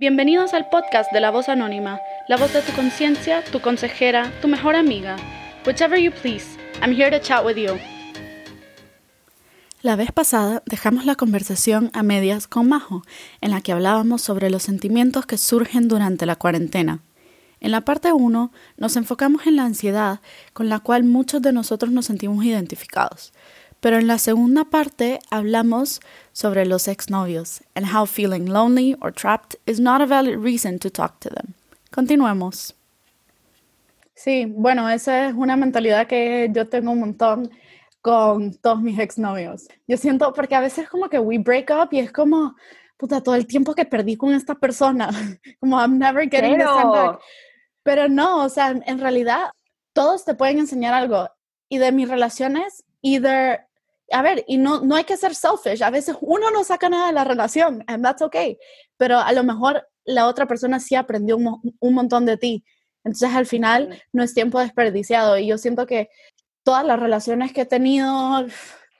Bienvenidos al podcast de La Voz Anónima, la voz de tu conciencia, tu consejera, tu mejor amiga. Whichever you please, I'm here to chat with you. La vez pasada dejamos la conversación a medias con Majo, en la que hablábamos sobre los sentimientos que surgen durante la cuarentena. En la parte 1 nos enfocamos en la ansiedad con la cual muchos de nosotros nos sentimos identificados. Pero en la segunda parte hablamos sobre los exnovios and how feeling lonely or trapped is not a valid reason to talk to them. Continuemos. Sí, bueno, esa es una mentalidad que yo tengo un montón con todos mis exnovios. Yo siento, porque a veces como que we break up y es como, puta, todo el tiempo que perdí con esta persona, como I'm never getting Pero... the back. Pero no, o sea, en realidad todos te pueden enseñar algo. Y de mis relaciones, either a ver, y no, no hay que ser selfish. A veces uno no saca nada de la relación, and that's okay. Pero a lo mejor la otra persona sí aprendió un, un montón de ti. Entonces al final no es tiempo desperdiciado. Y yo siento que todas las relaciones que he tenido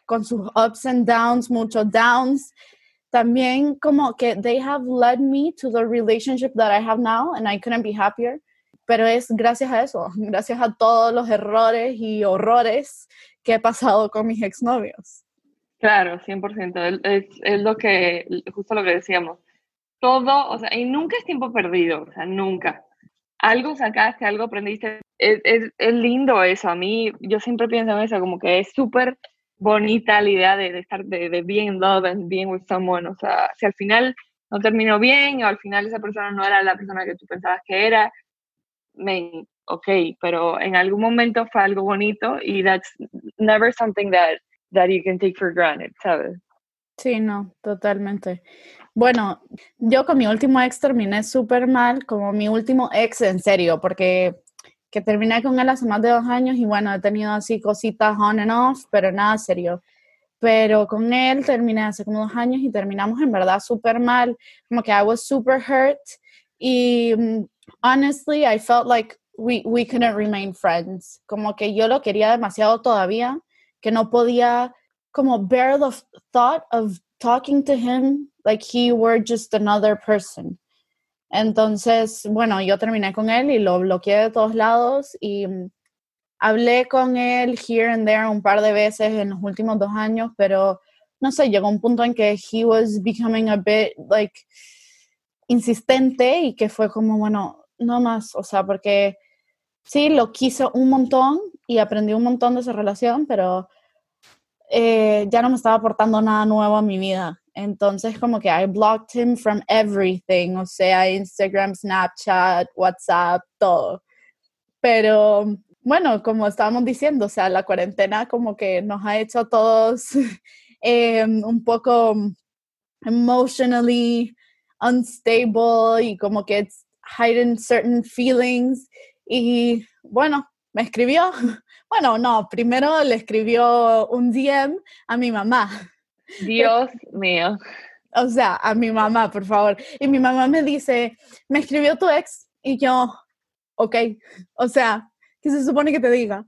con sus ups and downs, muchos downs, también como que they have led me to the relationship that I have now and I couldn't be happier. Pero es gracias a eso, gracias a todos los errores y horrores que he pasado con mis exnovios. Claro, 100%. Es, es lo que, justo lo que decíamos. Todo, o sea, y nunca es tiempo perdido, o sea, nunca. Algo sacaste, algo aprendiste. Es, es, es lindo eso. A mí, yo siempre pienso en eso, como que es súper bonita la idea de, de estar, de, de being in love and being with someone. O sea, si al final no terminó bien o al final esa persona no era la persona que tú pensabas que era, me, ok, pero en algún momento fue algo bonito y that's never something that, that you can take for granted, ¿sabes? Sí, no, totalmente. Bueno, yo con mi último ex terminé súper mal, como mi último ex en serio, porque que terminé con él hace más de dos años y bueno, he tenido así cositas on and off, pero nada serio. Pero con él terminé hace como dos años y terminamos en verdad súper mal, como que I was super hurt y mm, honestly I felt like we, we couldn't remain friends. Como que yo lo quería demasiado todavía, que no podía como bear the thought of talking to him like he were just another person. Entonces, bueno, yo terminé con él y lo bloqueé de todos lados y mm, hablé con él here and there un par de veces en los últimos dos años, pero no sé, llegó un punto en que he was becoming a bit like insistente y que fue como, bueno, no más, o sea, porque sí, lo quiso un montón y aprendí un montón de esa relación, pero eh, ya no me estaba aportando nada nuevo a mi vida. Entonces, como que I blocked him from everything, o sea, Instagram, Snapchat, WhatsApp, todo. Pero bueno, como estábamos diciendo, o sea, la cuarentena como que nos ha hecho a todos eh, un poco emotionally unstable y como que it's hiding certain feelings y bueno, me escribió, bueno, no, primero le escribió un DM a mi mamá. Dios mío. O sea, a mi mamá, por favor. Y mi mamá me dice, me escribió tu ex y yo, ok, o sea, ¿qué se supone que te diga?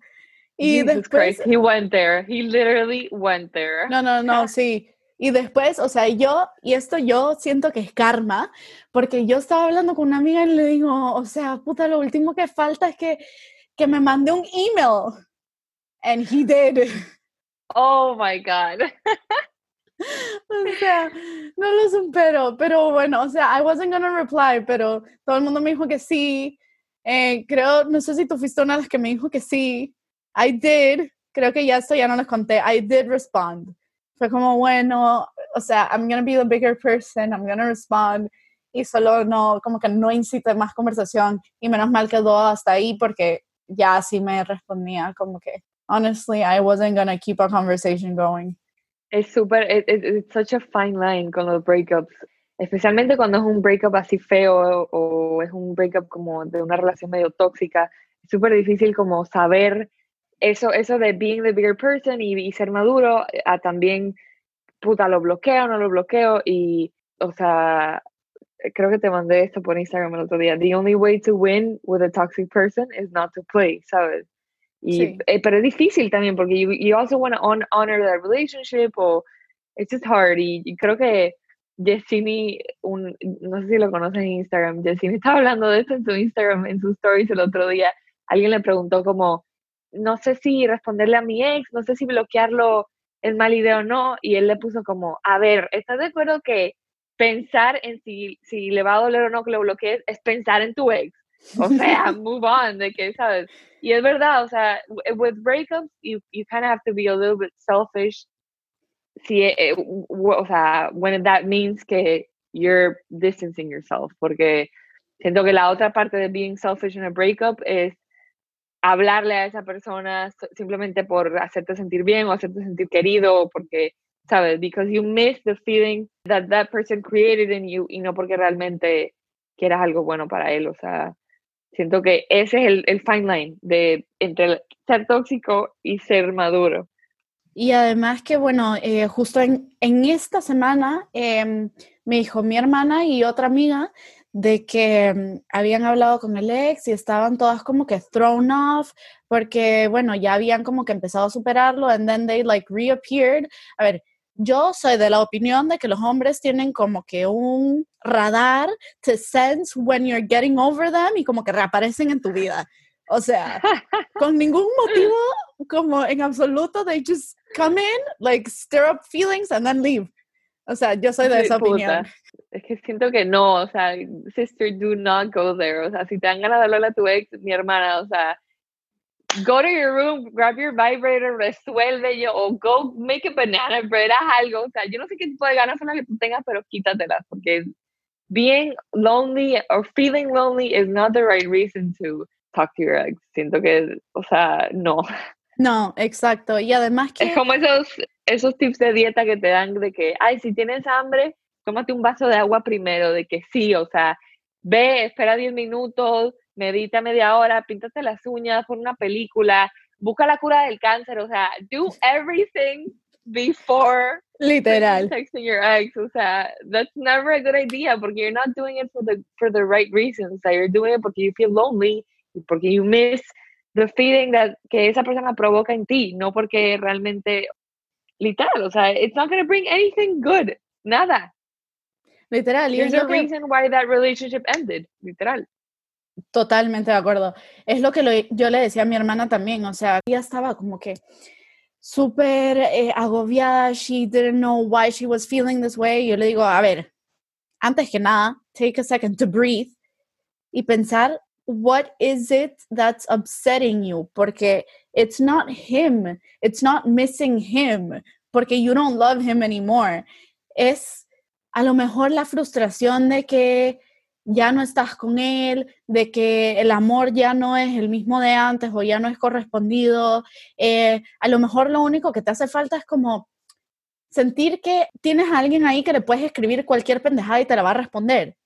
Y después... He went there. He literally went there. No, no, no, sí. Y después, o sea, yo, y esto yo siento que es karma, porque yo estaba hablando con una amiga y le digo, o sea, puta, lo último que falta es que, que me mande un email. And he did. Oh my God. o sea, no lo supero, pero bueno, o sea, I wasn't gonna reply, pero todo el mundo me dijo que sí. Eh, creo, no sé si tú fuiste una de las que me dijo que sí. I did. Creo que ya esto ya no les conté. I did respond fue como, bueno, o sea, I'm gonna be the bigger person, I'm gonna respond, y solo no, como que no incite más conversación, y menos mal quedó hasta ahí porque ya así me respondía, como que, honestly, I wasn't gonna keep a conversation going. Es súper, it's such a fine line con los breakups, especialmente cuando es un breakup así feo o es un breakup como de una relación medio tóxica, es súper difícil como saber eso, eso de being the bigger person y, ser maduro, a también, puta, lo bloqueo, no lo bloqueo y, o sea, creo que te mandé esto por Instagram el otro día. The only way to win with a toxic person is not to play, ¿sabes? Y, eh, pero es difícil también porque you, you also want to honor that relationship o it's just hard y, creo que Yesini, un, no sé si lo conoces en Instagram, Yesini estaba hablando de esto en su Instagram, en sus stories el otro día. Alguien le preguntó como, no sé si responderle a mi ex, no sé si bloquearlo es mala idea o no, y él le puso como, a ver, ¿estás de acuerdo que pensar en si, si le va a doler o no que lo bloquees es pensar en tu ex? O sea, move on, de que, ¿sabes? Y es verdad, o sea, with breakups, you, you kind of have to be a little bit selfish. Si, eh, o sea, when that means que you're distancing yourself, porque siento que la otra parte de being selfish in a breakup es hablarle a esa persona simplemente por hacerte sentir bien o hacerte sentir querido, porque, ¿sabes? Because you miss the feeling that that person created in you y no porque realmente quieras algo bueno para él. O sea, siento que ese es el, el fine line de entre ser tóxico y ser maduro. Y además que, bueno, eh, justo en, en, esta semana eh, me dijo mi hermana y otra amiga de que mm, habían hablado con el ex y estaban todas como que thrown off porque, bueno, ya habían como que empezado a superarlo and then they like reappeared. A ver, yo soy de la opinión de que los hombres tienen como que un radar to sense when you're getting over them y como que reaparecen en tu vida. O sea, con ningún motivo, como en absoluto, they just come in, like stir up feelings and then leave. O sea, yo soy de esa opinión. Es que siento que no, o sea, sister, do not go there. O sea, si te dan ganas de hablarle a tu ex, mi hermana, o sea, go to your room, grab your vibrator, resuelve yo, o go make a banana bread, haz algo. O sea, yo no sé qué tipo de ganas son las que tú tengas, pero quítatelas, porque being lonely or feeling lonely is not the right reason to talk to your ex. Siento que, o sea, no. No, exacto. Y además que... Es como esos, esos tips de dieta que te dan de que, ay, si tienes hambre, tómate un vaso de agua primero, de que sí, o sea, ve, espera 10 minutos, medita media hora, píntate las uñas, pon una película, busca la cura del cáncer, o sea, do everything before literal texting your ex o sea that's never a good idea porque you're not doing it for the for the right reasons o sea, you're doing it porque you feel lonely porque you miss the feeling that que esa persona provoca en ti no porque realmente literal o sea it's not going to bring anything good nada literal there's a reason why that relationship ended literal Totalmente de acuerdo. Es lo que lo, yo le decía a mi hermana también, o sea, ella estaba como que súper eh, agobiada, she didn't know why she was feeling this way. Yo le digo, a ver, antes que nada, take a second to breathe y pensar, what is it that's upsetting you? Porque it's not him, it's not missing him, porque you don't love him anymore. Es a lo mejor la frustración de que ya no estás con él, de que el amor ya no es el mismo de antes o ya no es correspondido. Eh, a lo mejor lo único que te hace falta es como sentir que tienes a alguien ahí que le puedes escribir cualquier pendejada y te la va a responder.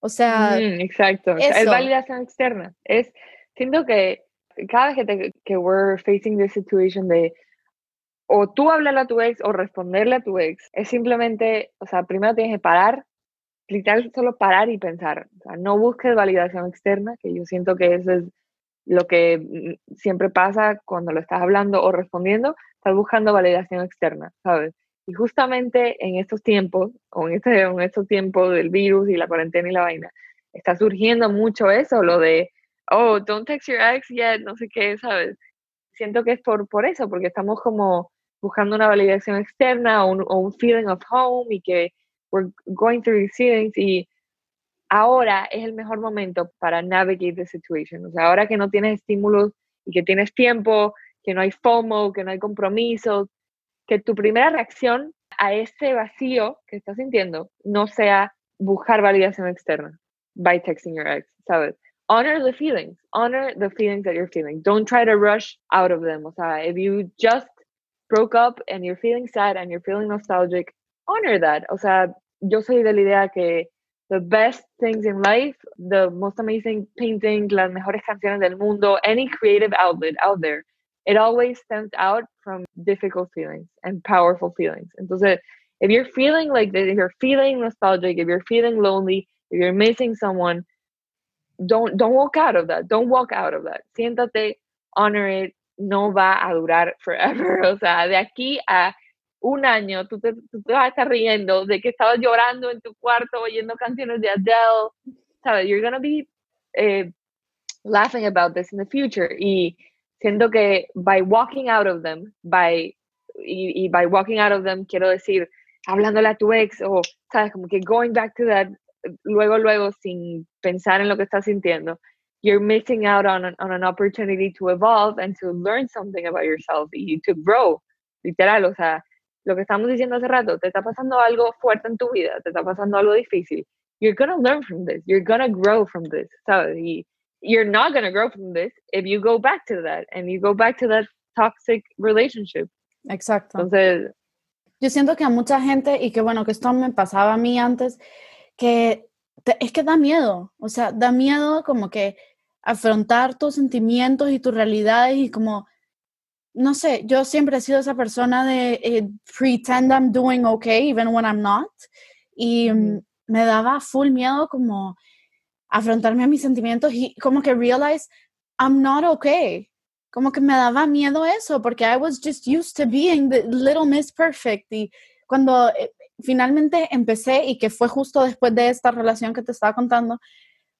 O sea, exacto. es validación externa. Es, siento que cada vez que, te, que we're facing this situation de o tú hablarle a tu ex o responderle a tu ex, es simplemente, o sea, primero tienes que parar, literal solo parar y pensar. O sea, no busques validación externa, que yo siento que eso es lo que mm, siempre pasa cuando lo estás hablando o respondiendo, estás buscando validación externa, ¿sabes? Y justamente en estos tiempos, o en, este, en estos tiempos del virus y la cuarentena y la vaina, está surgiendo mucho eso, lo de, oh, don't text your ex yet, no sé qué, ¿sabes? Siento que es por, por eso, porque estamos como buscando una validación externa o un, feeling of home y que we're going through these feelings y ahora es el mejor momento para navigate the situation. O sea, ahora que no tienes estímulos y que tienes tiempo, que no hay FOMO, que no hay compromisos, que tu primera reacción a ese vacío que estás sintiendo no sea buscar validación externa by texting your ex, ¿sabes? Honor the feelings, honor the feelings that you're feeling. Don't try to rush out of them. O sea, if you just broke up and you're feeling sad and you're feeling nostalgic, honor that. O sea, yo soy de la idea que the best things in life, the most amazing painting, las mejores canciones del mundo, any creative outlet out there, it always stems out from difficult feelings and powerful feelings. Entonces, if you're feeling like this, if you're feeling nostalgic, if you're feeling lonely, if you're missing someone, don't don't walk out of that. Don't walk out of that. Siéntate, honor it. No va a durar forever. O sea, de aquí a un año tú te, tú te vas a estar riendo de que estabas llorando en tu cuarto oyendo canciones de Adele, ¿sabes? You're gonna be eh, laughing about this in the future. Y siento que by walking out of them, by, y, y by walking out of them quiero decir hablándole a tu ex o, ¿sabes? Como que going back to that luego, luego, sin pensar en lo que estás sintiendo, you're missing out on an, on an opportunity to evolve and to learn something about yourself y to grow, literal, o sea, lo que estamos diciendo hace rato, te está pasando algo fuerte en tu vida, te está pasando algo difícil, you're to learn from this, you're to grow from this, ¿sabes? Y you're not going to grow from this if you go back to that and you go back to that toxic relationship. Exacto. Entonces, yo siento que a mucha gente, y que bueno, que esto me pasaba a mí antes, que es que da miedo, o sea, da miedo como que afrontar tus sentimientos y tus realidades y como, no sé, yo siempre he sido esa persona de eh, pretend I'm doing okay even when I'm not y me daba full miedo como afrontarme a mis sentimientos y como que realize I'm not okay. Como que me daba miedo eso porque I was just used to being the little Miss Perfect y cuando eh, finalmente empecé y que fue justo después de esta relación que te estaba contando,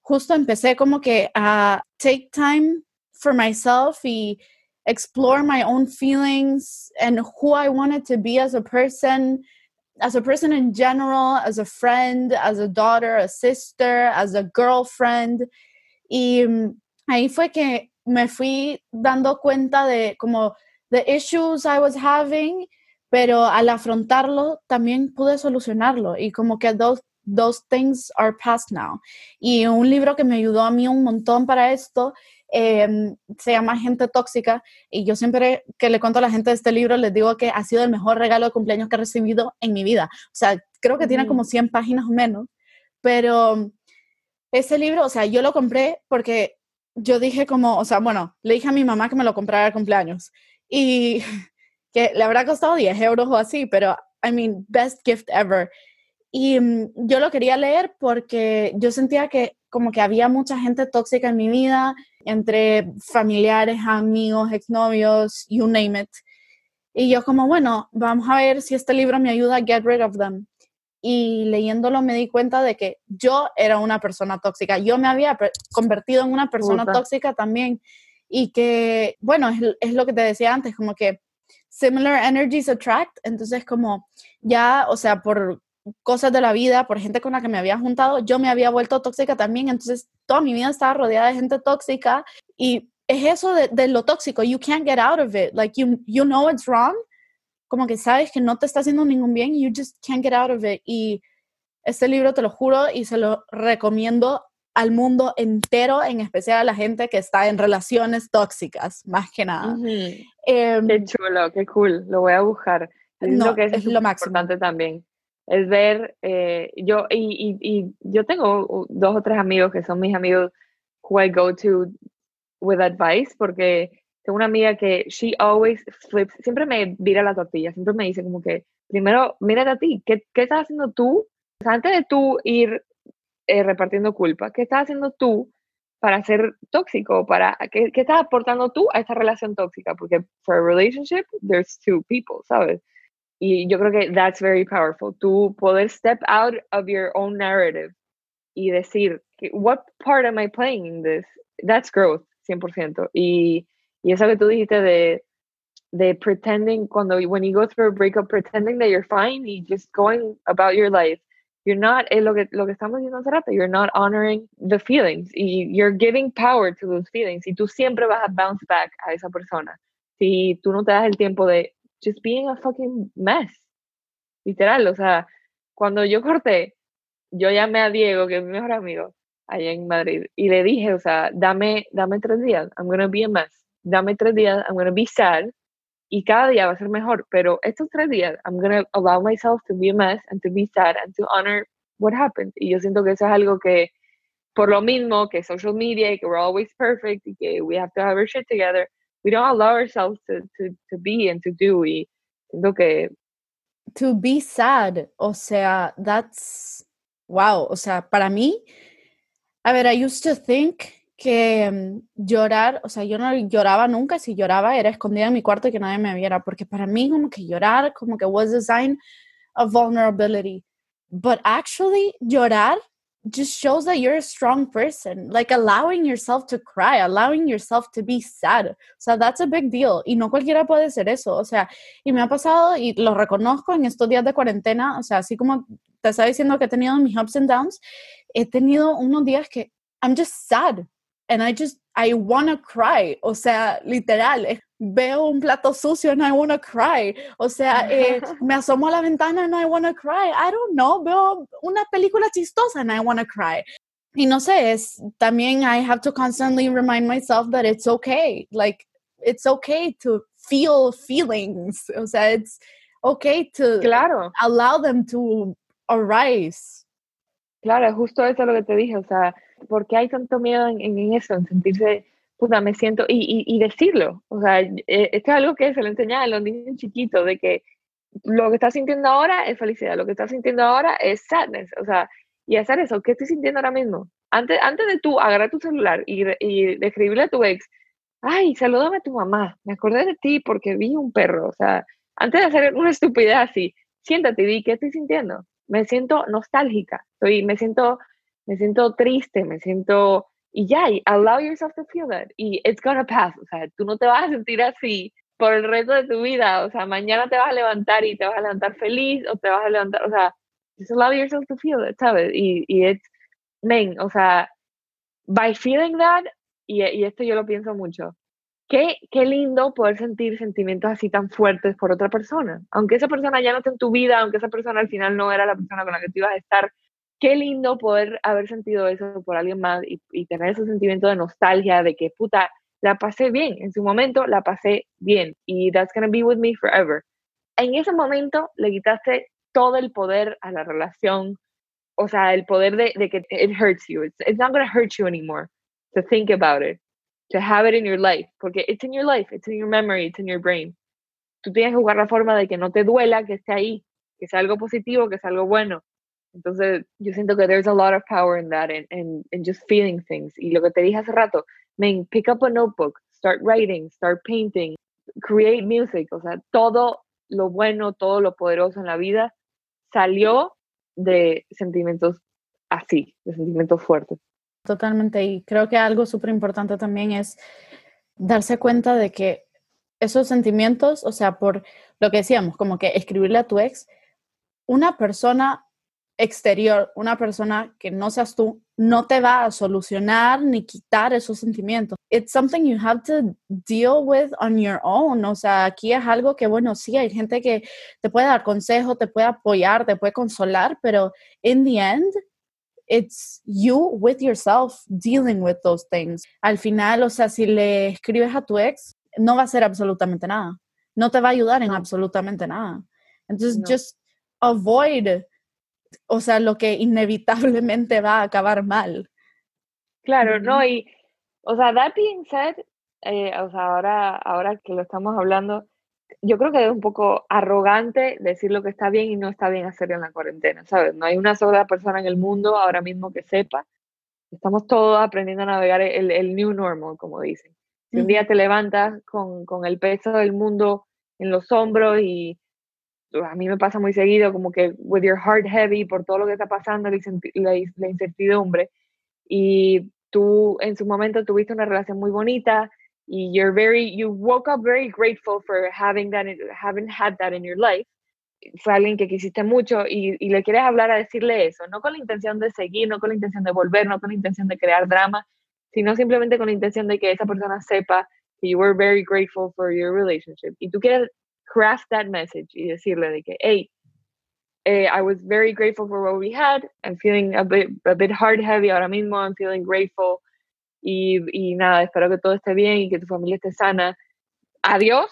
justo empecé como que a take time for myself y explore my own feelings and who I wanted to be as a person, as a person in general, as a friend, as a daughter, a sister, as a girlfriend. Y mm, ahí fue que me fui dando cuenta de como the issues I was having pero al afrontarlo también pude solucionarlo y como que those things are past now. Y un libro que me ayudó a mí un montón para esto em, se llama Gente Tóxica y yo siempre que le cuento a la gente de este libro les digo que ha sido el mejor regalo de cumpleaños que he recibido en mi vida. O sea, creo que tiene como 100 páginas o menos, pero ese libro, o sea, yo lo compré porque yo dije como, o sea, bueno, le dije a mi mamá que me lo comprara de cumpleaños y que le habrá costado 10 euros o así, pero, I mean, best gift ever. Y mm, yo lo quería leer porque yo sentía que como que había mucha gente tóxica en mi vida, entre familiares, amigos, exnovios, you name it. Y yo como, bueno, vamos a ver si este libro me ayuda a get rid of them. Y leyéndolo me di cuenta de que yo era una persona tóxica. Yo me había convertido en una persona tóxica también. Y que, bueno, es, es lo que te decía antes, como que similar energies attract, entonces como ya, o sea, por cosas de la vida, por gente con la que me había juntado, yo me había vuelto tóxica también, entonces toda mi vida estaba rodeada de gente tóxica y es eso de, lo tóxico, you can't get out of it, like you, you know it's wrong, como que sabes que no te está haciendo ningún bien, you just can't get out of it y este libro te lo juro y se lo recomiendo al mundo entero, en especial a la gente que está en relaciones tóxicas, más que nada. Em, qué chulo, qué cool, lo voy a buscar. No, que es, lo más importante también. Es ver, eh, yo, y, y, yo tengo dos o tres amigos que son mis amigos who I go to with advice, porque tengo una amiga que she always flips, siempre me vira la tortilla, siempre me dice como que, primero, mírate a ti, ¿qué, qué estás haciendo tú? antes de tú ir eh, repartiendo culpa. ¿Qué estás haciendo tú para ser tóxico? Para, ¿qué, ¿Qué estás aportando tú a esta relación tóxica? Porque for a relationship, there's two people, ¿sabes? Y yo creo que that's very powerful. Tú poder step out of your own narrative y decir, what part am I playing in this? That's growth, 100%. Y, y eso que tú dijiste de, de pretending, cuando, when you go through a breakup, pretending that you're fine y just going about your life you're not, es lo que, lo que estamos diciendo hace rato, you're not honoring the feelings y you're giving power to those feelings y tú siempre vas a bounce back a esa persona si tú no te das el tiempo de just being a fucking mess. Literal, o sea, cuando yo corté, yo llamé a Diego, que es mi mejor amigo, allá en Madrid, y le dije, o sea, dame, dame tres días, I'm gonna be a mess. Dame tres días, I'm gonna be sad, y cada día va a ser mejor, pero estos tres días, I'm to allow myself to be a mess and to be sad and to honor what happened. Y yo siento que eso es algo que, por lo mismo que social media que we're always perfect y que we have to have our shit together, we don't allow ourselves to, to, to be and to do. Y siento que. To be sad, o sea, that's. Wow, o sea, para mí, a ver, I used to think que mm, llorar, o sea, yo no lloraba nunca, si lloraba era escondida en mi cuarto que nadie me viera, porque para mí como que llorar como que was a sign of vulnerability. But actually, llorar just shows that you're a strong person, like allowing yourself to cry, allowing yourself to be sad. O sea, that's a big deal. Y no cualquiera puede hacer eso. O sea, y me ha pasado y lo reconozco en estos días de cuarentena. O sea, así como te estaba diciendo que he tenido mis ups and downs, he tenido unos días que I'm just sad and I just, I wanna cry. O sea, literal, veo un plato sucio and I wanna cry. O sea, eh, me asomo a la ventana and I wanna cry. I don't know, veo una película chistosa and I wanna cry. Y no sé, es también I have to constantly remind myself that it's okay. Like, it's okay to feel feelings. O sea, it's okay to claro. allow them to arise. Claro, justo eso es lo que te dije, o sea, ¿por qué hay tanto miedo en, eso, en sentirse, puta, me siento, y, y, decirlo? O sea, eh, esto es algo que se le enseña a los niños chiquitos, de que lo que estás sintiendo ahora es felicidad, lo que estás sintiendo ahora es sadness, o sea, y hacer eso, ¿qué estoy sintiendo ahora mismo? Antes, antes de tú agarrar tu celular y, y escribirle a tu ex, ay, salúdame a tu mamá, me acordé de ti porque vi un perro, o sea, antes de hacer una estupidez así, siéntate y di, ¿qué estoy sintiendo? Me siento nostálgica, estoy, me siento me siento triste, me siento... Y ya, y allow yourself to feel that. Y it's gonna pass. O sea, tú no te vas a sentir así por el resto de tu vida. O sea, mañana te vas a levantar y te vas a levantar feliz o te vas a levantar, o sea, just allow yourself to feel it, ¿sabes? Y, y it's, man, o sea, by feeling that, y, y esto yo lo pienso mucho, qué, qué lindo poder sentir sentimientos así tan fuertes por otra persona. Aunque esa persona ya no esté en tu vida, aunque esa persona al final no era la persona con la que tú ibas a estar, qué lindo poder haber sentido eso por alguien más y, tener ese sentimiento de nostalgia, de que puta, la pasé bien, en su momento la pasé bien y that's gonna be with me forever. En ese momento le quitaste todo el poder a la relación, o sea, el poder de, que it hurts you. It's, it's not gonna hurt you anymore to think about it, to have it in your life, porque it's in your life, it's in your memory, it's in your brain. Tú tienes que jugar la forma de que no te duela que esté ahí, que sea algo positivo, que sea algo bueno, entonces, yo siento que there's a lot of power in that and, and, and just feeling things. Y lo que te dije hace rato, man, pick up a notebook, start writing, start painting, create music. O sea, todo lo bueno, todo lo poderoso en la vida salió de sentimientos así, de sentimientos fuertes. Totalmente. Y creo que algo súper importante también es darse cuenta de que esos sentimientos, o sea, por lo que decíamos, como que escribirle a tu ex, una persona exterior, una persona que no seas tú, no te va a solucionar ni quitar esos sentimientos. It's something you have to deal with on your own. O sea, aquí es algo que, bueno, sí, hay gente que te puede dar consejo, te puede apoyar, te puede consolar, pero in the end, it's you with yourself dealing with those things. Al final, o sea, si le escribes a tu ex, no va a hacer absolutamente nada. No te va a ayudar en absolutamente nada. Entonces, just avoid o sea, lo que inevitablemente va a acabar mal. Claro, no, y, o sea, that being said, eh, o sea, ahora, ahora que lo estamos hablando, yo creo que es un poco arrogante decir lo que está bien y no está bien hacer en la cuarentena, ¿sabes? No hay una sola persona en el mundo ahora mismo que sepa. Estamos todos aprendiendo a navegar el, el new normal, como dicen. Si un día te levantas con, con el peso del mundo en los hombros y a mí me pasa muy seguido, como que with your heart heavy por todo lo que está pasando, la, incertidumbre, y tú en su momento tuviste una relación muy bonita y you're very, you woke up very grateful for having that, having had that in your life. Fue alguien que quisiste mucho y, y le quieres hablar a decirle eso, no con la intención de seguir, no con la intención de volver, no con la intención de crear drama, sino simplemente con la intención de que esa persona sepa que you were very grateful for your relationship. Y tú quieres craft that message y decirle de que, hey, eh, I was very grateful for what we had. I'm feeling a bit, a bit hard heavy ahora mismo. I'm feeling grateful. Y, y nada, espero que todo esté bien y que tu familia esté sana. Adiós.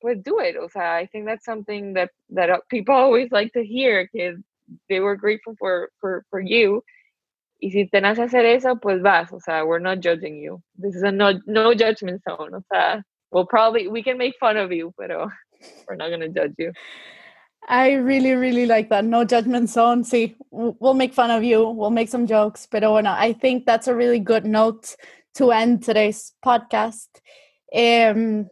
Pues do it. O sea, I think that's something that, that uh, people always like to hear, que they were grateful for, for, for you. Y si te nace hacer eso, pues vas. O sea, we're not judging you. This is a no, no judgment zone. O sea, we'll probably, we can make fun of you, pero we're not going to judge you. I really, really like that. No judgment zone. See, we'll make fun of you. We'll make some jokes. But bueno, I think that's a really good note to end today's podcast. Em,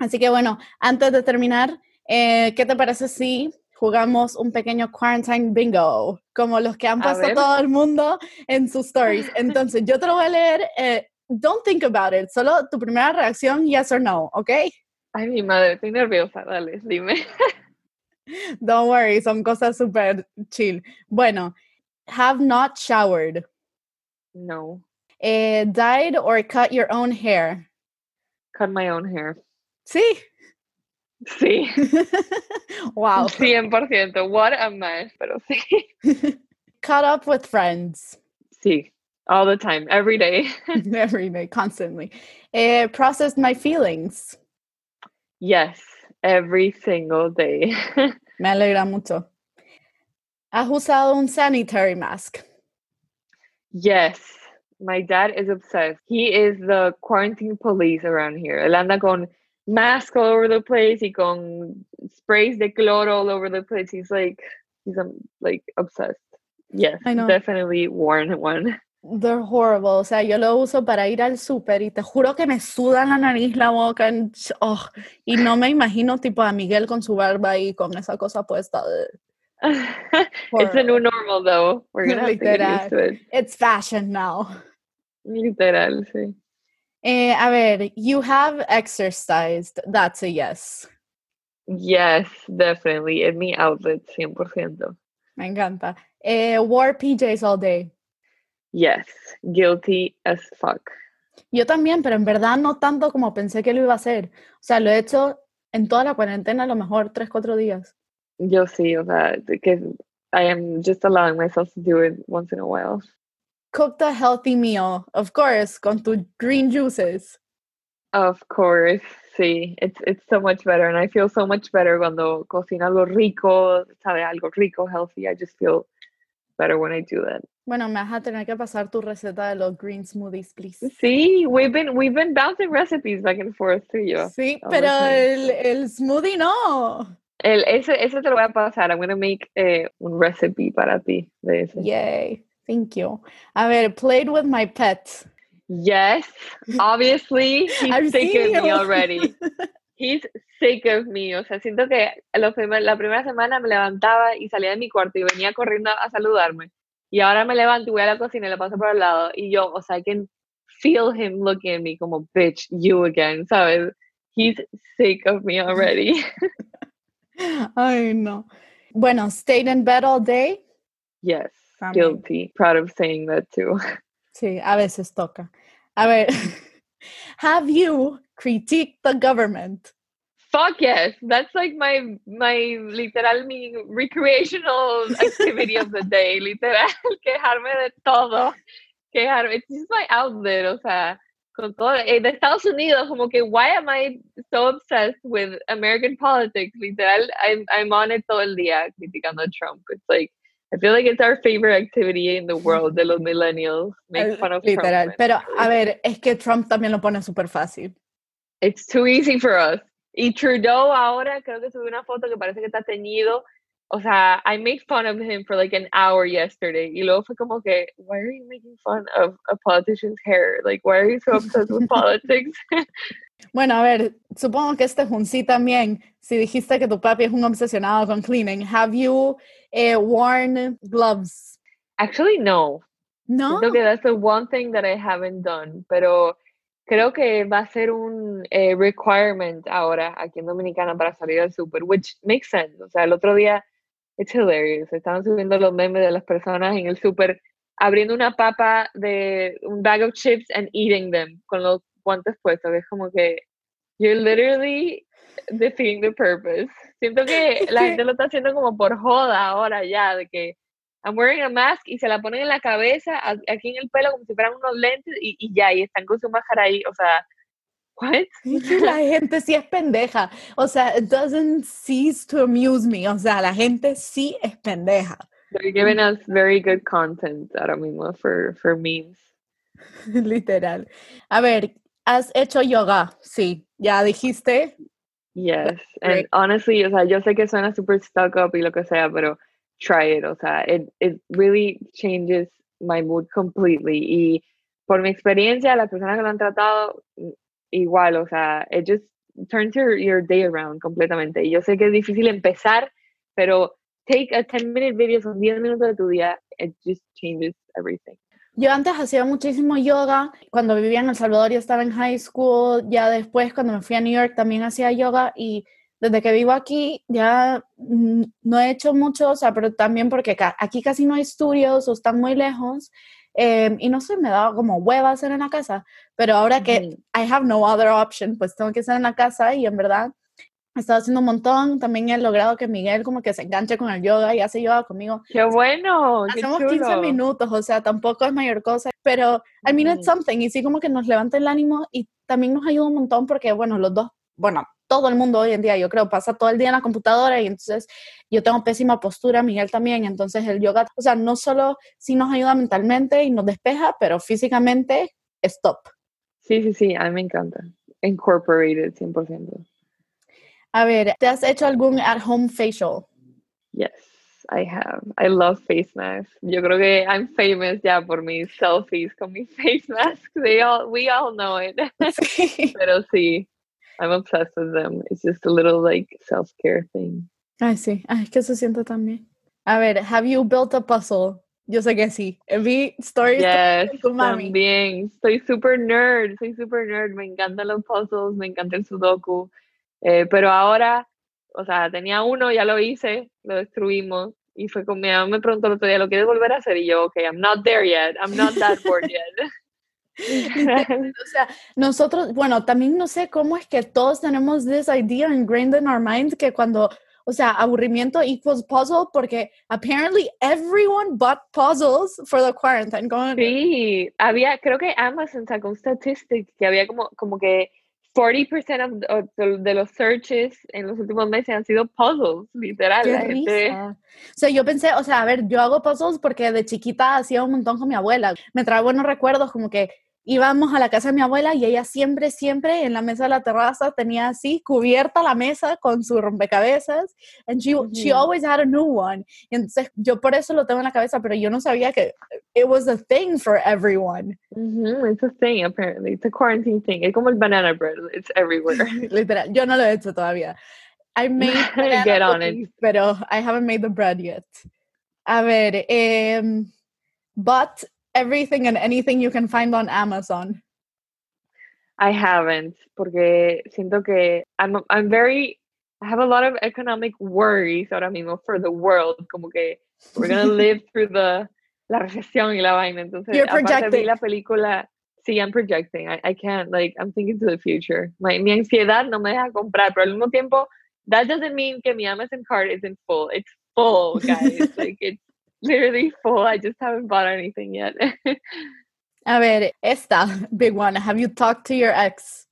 así que bueno, antes de terminar, eh, ¿qué te parece si jugamos un pequeño quarantine bingo, como los que han puesto todo el mundo en sus stories? Entonces, yo te lo voy a leer. Eh, don't think about it, solo tu primera reacción, yes or no, ¿ok? Ay, mi madre, estoy nerviosa, dale, dime. Don't worry, son cosas súper chill. Bueno, have not showered. No. Uh, dyed or cut your own hair. Cut my own hair. Sí. Sí. wow. 100%. What a mess, pero sí. Cut up with friends. Sí. All the time. Every day. Every day. Constantly. Uh, processed my feelings. Yes. Every single day. Me alegra mucho. ¿Has usado un sanitary mask? Yes. My dad is obsessed. He is the quarantine police around here. Él anda con mask all over the place y con sprays de cloro all over the place. He's like, he's um, like obsessed. Yes, definitely worn one. They're horrible. O sea, yo lo uso para ir al súper y te juro que me suda la nariz, la boca. oh, y no me imagino tipo a Miguel con su barba y con esa cosa puesta. it's a new normal though. We're gonna have to get used to it. It's fashion now. Literal, sí. Eh, a ver, you have exercised. That's a yes. Yes, definitely. En mi outlet, 100%. Me encanta. Eh, wore PJs all day. Yes, guilty as fuck. Yo también, pero en verdad no tanto como pensé que lo iba a hacer. O sea, lo he hecho en toda la cuarentena, a lo mejor tres, cuatro días. Yo sí, o sea, que I am just allowing myself to do it once in a while. Cooked a healthy meal, of course, con tus green juices. Of course, sí. It's, it's so much better, and I feel so much better cuando cocino algo rico, sabe, algo rico, healthy. I just feel better when I do that. Bueno, me vas a tener que pasar tu receta de los green smoothies, please. Sí, we've been, we've been bouncing recipes back and forth to you. Sí, pero el, el smoothie no. El, ese, ese te lo voy a pasar. I'm going to make eh, un recipe para ti de ese. Yay, thank you. A ver, played with my pet. Yes, obviously, he's sick of me already. He's sick of me. O sea, siento que la primera semana me levantaba y salía de mi cuarto y venía corriendo a saludarme. Y ahora me levanto y voy a la cocina y le paso por al lado. Y yo, o sea, I can feel him looking at me como, bitch, you again, ¿sabes? He's sick of me already. Ay, no. Bueno, stayed in bed all day? Yes, guilty. Proud of saying that too. Sí, a veces toca. A ver, have you critiqued the government? Fuck yes. That's like my my literal mi recreational activity of the day. Literal, quejarme de todo. Quejarme. It's just my outlet, o sea, con todo. Eh, de Estados Unidos, como que, why am I so obsessed with American politics? Literal, I'm, I'm on it todo el día criticando a Trump. It's like, I feel like it's our favorite activity in the world de los millennials. Make fun of Literal. Trump. Pero, a ver, es que Trump también lo pone súper fácil. It's too easy for us. Y Trudeau ahora creo que subió una foto que parece que está teñido. O sea, I made fun of him for like an hour yesterday. Y luego fue como que, why are you making fun of a politician's hair? Like, why are you so obsessed with politics? Bueno, a ver, supongo que este es un sí también. Si dijiste que tu papi es un obsesionado con cleaning, have you uh, worn gloves? Actually, no. No. Creo que that's the one thing that I haven't done. Pero creo que va a ser un eh, requirement ahora aquí en Dominicana para salir al super, which makes sense. O sea, el otro día, it's hilarious. Estaban subiendo los memes de las personas en el super abriendo una papa de un bag of chips and eating them con los guantes puestos. Es como que you're literally defeating the purpose. Siento que la gente lo está haciendo como por joda ahora ya, de que I'm wearing a mask y se la ponen en la cabeza, aquí en el pelo, como si fueran unos lentes y, y ya, y están con su máscara ahí, o sea, what? La gente sí es pendeja, o sea, it doesn't cease to amuse me, o sea, la gente sí es pendeja. They're giving us very good content ahora mismo for, for memes. Literal. A ver, ¿has hecho yoga? Sí, ya dijiste. Yes, and honestly, o sea, yo sé que suena super stuck up y lo que sea, pero try it, o sea, it, it really changes my mood completely. Y por mi experiencia, las personas que lo han tratado, mm, igual, o sea, it just turns your, your day around completamente. Y yo sé que es difícil empezar, pero take a 10 minute video, son 10 minutos de tu día, it just changes everything. Yo antes hacía muchísimo yoga, cuando vivía en El Salvador y estaba en high school, ya después cuando me fui a New York también hacía yoga. Y desde que vivo aquí ya no he hecho mucho, o sea, pero también porque aquí casi no hay estudios o están muy lejos, Em, y no sé, me daba como hueva hacer en la casa, pero ahora que I have no other option, pues tengo que estar en la casa y en verdad he estado haciendo un montón. También he logrado que Miguel como que se enganche con el yoga y hace yoga conmigo. ¡Qué bueno! Hacemos 15 minutos, o sea, tampoco es mayor cosa, pero I mean it's something y sí como que nos levanta el ánimo y también nos ayuda un montón porque, bueno, los dos, bueno, todo el mundo hoy en día, yo creo, pasa todo el día en la computadora y entonces yo tengo pésima postura, Miguel también, entonces el yoga, o sea, no solo sí nos ayuda mentalmente y nos despeja, pero físicamente, stop. Sí, sí, sí, a mí me encanta. Incorporated, 100%. A ver, ¿te has hecho algún at-home facial? Yes, I have. I love face masks. Yo creo que I'm famous ya por mis selfies con mis face masks. They all, we all know it. Pero sí, I'm obsessed with them. It's just a little like self-care thing. Ay, sí. Ay, es que se siente también. A ver, have you built a puzzle? Yo sé que sí. Vi stories yes, con tu mami. También. Estoy super nerd. Soy super nerd. Me encantan los puzzles. Me encanta el sudoku. Eh, pero ahora, o sea, tenía uno, ya lo hice, lo destruimos. Y fue con mi mamá me preguntó el otro día, ¿lo quieres volver a hacer? Y yo, ok, I'm not there yet. I'm not that bored yet. o sea, nosotros, bueno, también no sé cómo es que todos tenemos this idea ingrained in our mind que cuando, o sea, aburrimiento equals puzzle porque apparently everyone bought puzzles for the quarantine. Sí, había, creo que Amazon sacó un statistic que había como, como que 40% of, de los searches en los últimos meses han sido puzzles, literal. O sea, yo pensé, o sea, a ver, yo hago puzzles porque de chiquita hacía un montón con mi abuela. Me trae buenos recuerdos, como que íbamos a la casa de mi abuela y ella siempre, siempre en la mesa de la terraza tenía así cubierta la mesa con su rompecabezas. And she, she always had a new one. Y entonces yo por eso lo tengo en la cabeza, pero yo no sabía que it was a thing for everyone. It's a thing, apparently. It's a quarantine thing. Es como el banana bread. It's everywhere. Literal. Yo no lo he hecho todavía. I made Get on it. pero I haven't made the bread yet. A ver, um, but everything and anything you can find on Amazon? I haven't, porque siento que I'm, I'm very, I have a lot of economic worries ahora mismo for the world, como que we're gonna live through the, la recesión y la vaina, entonces, You're projecting. la película, sí, I'm projecting, I, I can't, like, I'm thinking to the future. My, mi ansiedad no me deja comprar, pero al mismo tiempo, that doesn't mean que mi Amazon card isn't full, it's full, guys, like, it's literally full. I just haven't bought anything yet. A ver, esta big one. Have you talked to your ex?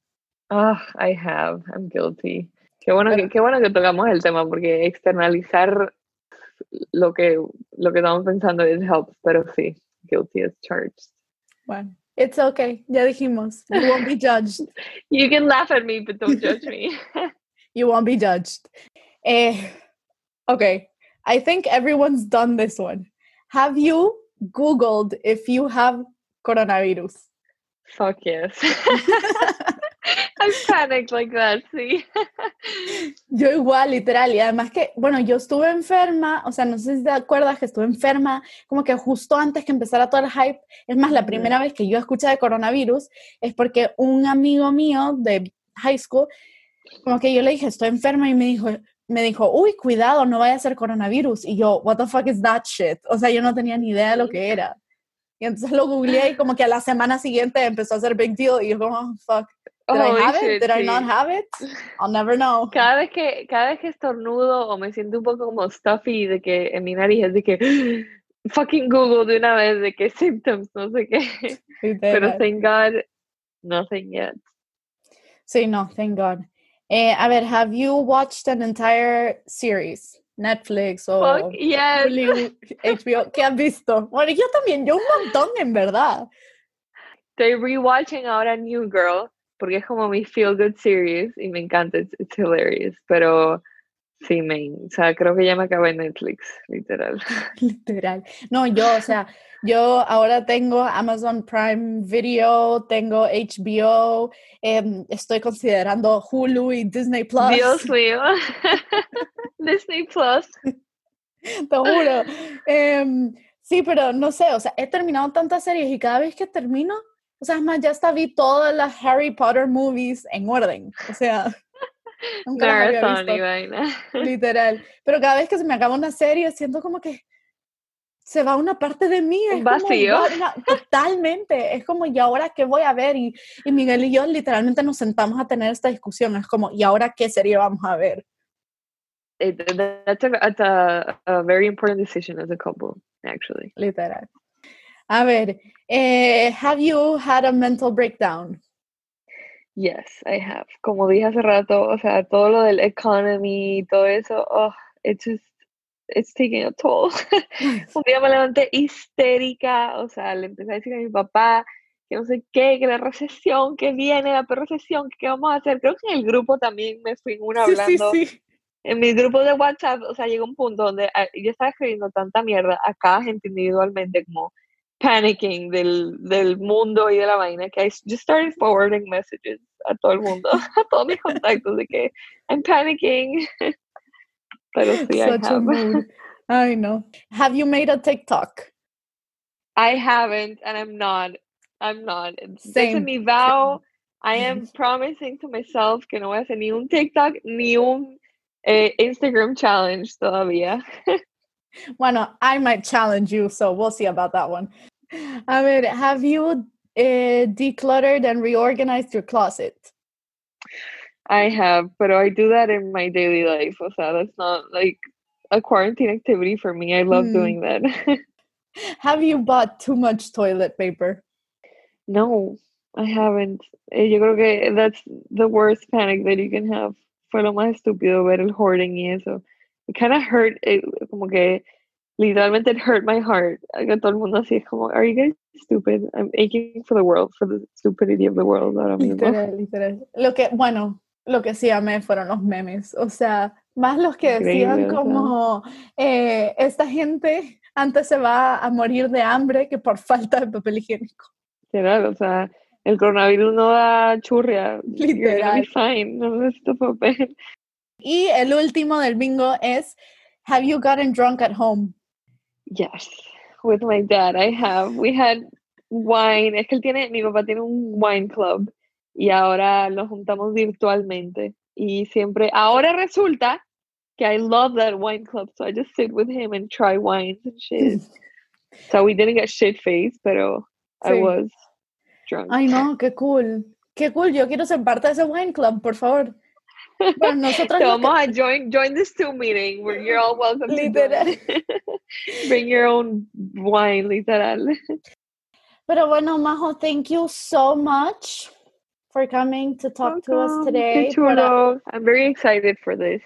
Oh, I have. I'm guilty. Qué bueno, que, qué bueno que tocamos el tema porque externalizar lo que, lo que estamos pensando es helps, pero sí, guilty as charged. Bueno, it's okay. Ya dijimos. You won't be judged. you can laugh at me, but don't judge me. you won't be judged. Eh, okay, I think everyone's done this one. Have you Googled if you have coronavirus? Fuck yes. I panicked like that, sí. yo igual, literal. Y además que, bueno, yo estuve enferma, o sea, no sé si te acuerdas que estuve enferma, como que justo antes que empezara todo el hype. Es más, la primera vez que yo escuché de coronavirus es porque un amigo mío de high school, como que yo le dije, estoy enferma, y me dijo, me dijo, uy, cuidado, no vaya a ser coronavirus. Y yo, what the fuck is that shit? O sea, yo no tenía ni idea de lo que era. Y entonces lo googleé y como que a la semana siguiente empezó a hacer big deal y yo como, oh, fuck. Did I have it? Did I not have it? I'll never know. Cada vez que, cada vez que estornudo o me siento un poco como stuffy de que en mi nariz es de que fucking Google de una vez de que symptoms, no sé qué. Pero thank God, nothing yet. Sí, no, thank God. Eh, a ver, have you watched an entire series? Netflix o Fuck, yes. HBO, ¿qué has visto? Bueno, yo también, yo un montón en verdad. Estoy rewatching ahora New Girl porque es como mi feel good series y me encanta, it's, it's hilarious, pero sí, main, o sea, creo que ya me acabé Netflix, literal. literal. No, yo, o sea, Yo ahora tengo Amazon Prime Video, tengo HBO, em, estoy considerando Hulu y Disney Plus. Dios mío. Disney Plus. Te juro. Em, sí, pero no sé, o sea, he terminado tantas series y cada vez que termino, o sea, es más, ya hasta vi todas las Harry Potter movies en orden. O sea, nunca había visto. vaina. Literal. Pero cada vez que se me acaba una serie, siento como que se va una parte de mí. Es vacío. Como, no, totalmente. Es como, ¿y ahora qué voy a ver? Y, y Miguel y yo literalmente nos sentamos a tener esta discusión. Es como, ¿y ahora qué serie vamos a ver? It, that's a, that's a, a very important decision as a couple, actually. Literal. A ver, eh, have you had a mental breakdown? Yes, I have. Como dije hace rato, o sea, todo lo del economy, todo eso, oh, it's just, it's taking a toll. Un día me levanté histérica, o sea, le empecé a decir a mi papá que no sé qué, que la recesión, que viene la recesión, que qué vamos a hacer. Creo que en el grupo también me fui una Sí, hablando. sí, sí. En mi grupo de WhatsApp, o sea, llegó un punto donde ah, yo estaba escribiendo tanta mierda a cada gente individualmente, como panicking del, del mundo y de la vaina, que I just started forwarding messages a todo el mundo, a todos mis contactos, de que I'm panicking. Pero sí, I Such a mood. I know. Have you made a TikTok? I haven't, and I'm not. I'm not. Ese Same, mi vow. I am promising to myself que no voy a hacer ni un TikTok ni un eh, Instagram challenge todavía. Bueno, I might challenge you, so we'll see about that one. I mean, have you uh, decluttered and reorganized your closet? I have, but I do that in my daily life. So that's not like a quarantine activity for me. I love Mm. doing that. Have you bought too much toilet paper? no, I haven't. Eh, Yo creo que that's the worst panic that you can have. Fue lo más estúpido ver el hoarding y eso. It kind of hurt, it, como que literalmente it hurt my heart. Todo el mundo así es como, are you guys stupid? I'm aching for the world, for the stupidity of the world ahora mismo. Literal, literal. Lo que, bueno, lo que sí amé fueron los memes. O sea, más los que decían Increíble, como eh, esta gente antes se va a morir de hambre que por falta de papel higiénico. Literal, o sea, el coronavirus no da churria. Literal. fine. No necesito papel. Y el último del bingo es Have you gotten drunk at home? Yes, with my dad, I have. We had wine. Es que él tiene, mi papá tiene un wine club y ahora lo juntamos virtualmente. Y siempre, ahora resulta que I love that wine club, so I just sit with him and try wines and shit. so we didn't get shit faced, pero I Sí. was drunk. Ay, no, qué cool. Qué cool. Yo quiero ser parte de ese wine club, por favor. Bueno, nosotros So lo que- vamos a join join this Zoom meeting where you're all welcome Literal. Bring your own wine, literal. Pero bueno, Majo, thank you so much for coming to talk to us today. Para- chulo. I'm very excited for this.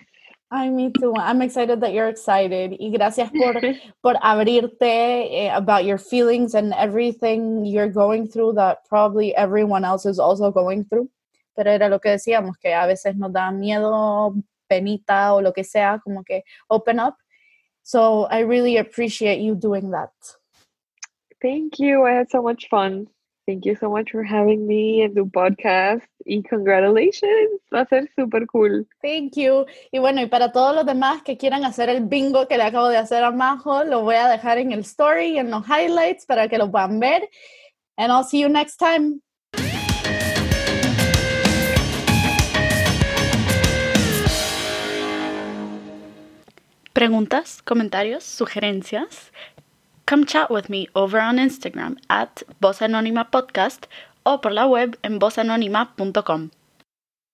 Ay, me too. I'm excited that you're excited. Y gracias por, por abrirte eh, about your feelings and everything you're going through that probably everyone else is also going through. Pero era lo que decíamos, que a veces nos da miedo, penita o lo que sea, como que open up. So I really appreciate you doing that. Thank you. I had so much fun. Thank you so much for having me en tu podcast. Y congratulations. Va a ser súper cool. Thank you. Y bueno, y para todos los demás que quieran hacer el bingo que le acabo de hacer a Majo, lo voy a dejar en el story, en los highlights para que lo puedan ver. And I'll see you next time. Preguntas, comentarios, sugerencias? Come chat with me over on Instagram at Voz Anónima Podcast o por la web en vozanónima.com.